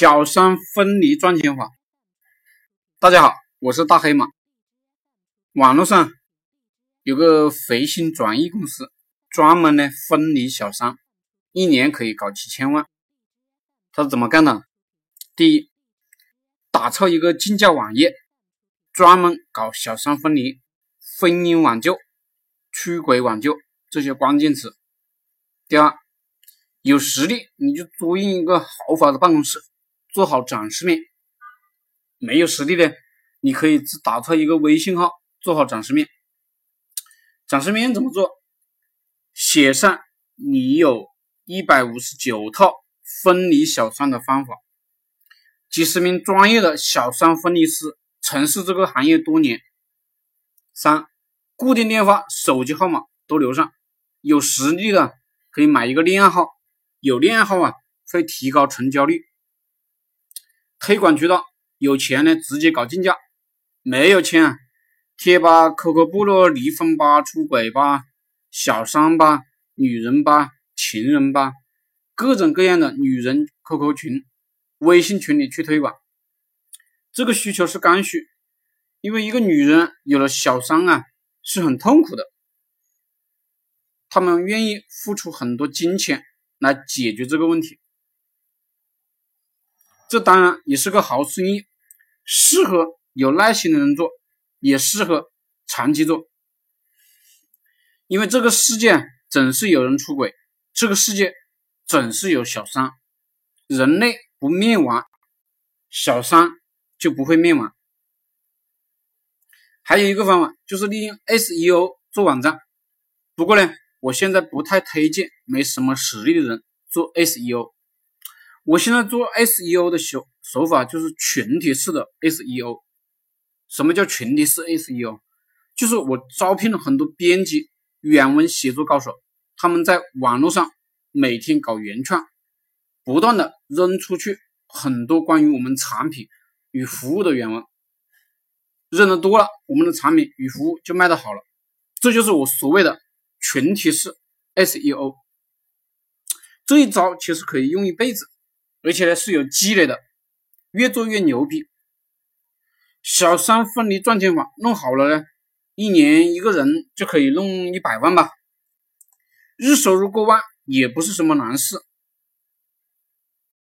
小三分离赚钱法。大家好，我是大黑马。网络上有个回心转意公司，专门呢分离小三，一年可以搞几千万。他是怎么干的？第一，打造一个竞价网页，专门搞小三分离、婚姻挽救、出轨挽救这些关键词。第二，有实力你就租赁一个豪华的办公室。做好展示面，没有实力的，你可以只打造一个微信号，做好展示面。展示面怎么做？写上你有一百五十九套分离小三的方法，几十名专业的小三分离师，从事这个行业多年。三，固定电话、手机号码都留上，有实力的可以买一个恋爱号，有恋爱号啊，会提高成交率。推广渠道有钱呢，直接搞竞价；没有钱啊，贴吧、QQ 部落、离婚吧、出轨吧、小三吧、女人吧、情人吧，各种各样的女人 QQ 群、微信群里去推广。这个需求是刚需，因为一个女人有了小三啊，是很痛苦的，他们愿意付出很多金钱来解决这个问题。这当然也是个好生意，适合有耐心的人做，也适合长期做。因为这个世界总是有人出轨，这个世界总是有小三，人类不灭亡，小三就不会灭亡。还有一个方法就是利用 SEO 做网站，不过呢，我现在不太推荐没什么实力的人做 SEO。我现在做 SEO 的手手法就是群体式的 SEO。什么叫群体式 SEO？就是我招聘了很多编辑、原文写作高手，他们在网络上每天搞原创，不断的扔出去很多关于我们产品与服务的原文，扔的多了，我们的产品与服务就卖的好了。这就是我所谓的群体式 SEO。这一招其实可以用一辈子。而且呢是有积累的，越做越牛逼。小三分离赚钱法弄好了呢，一年一个人就可以弄一百万吧，日收入过万也不是什么难事。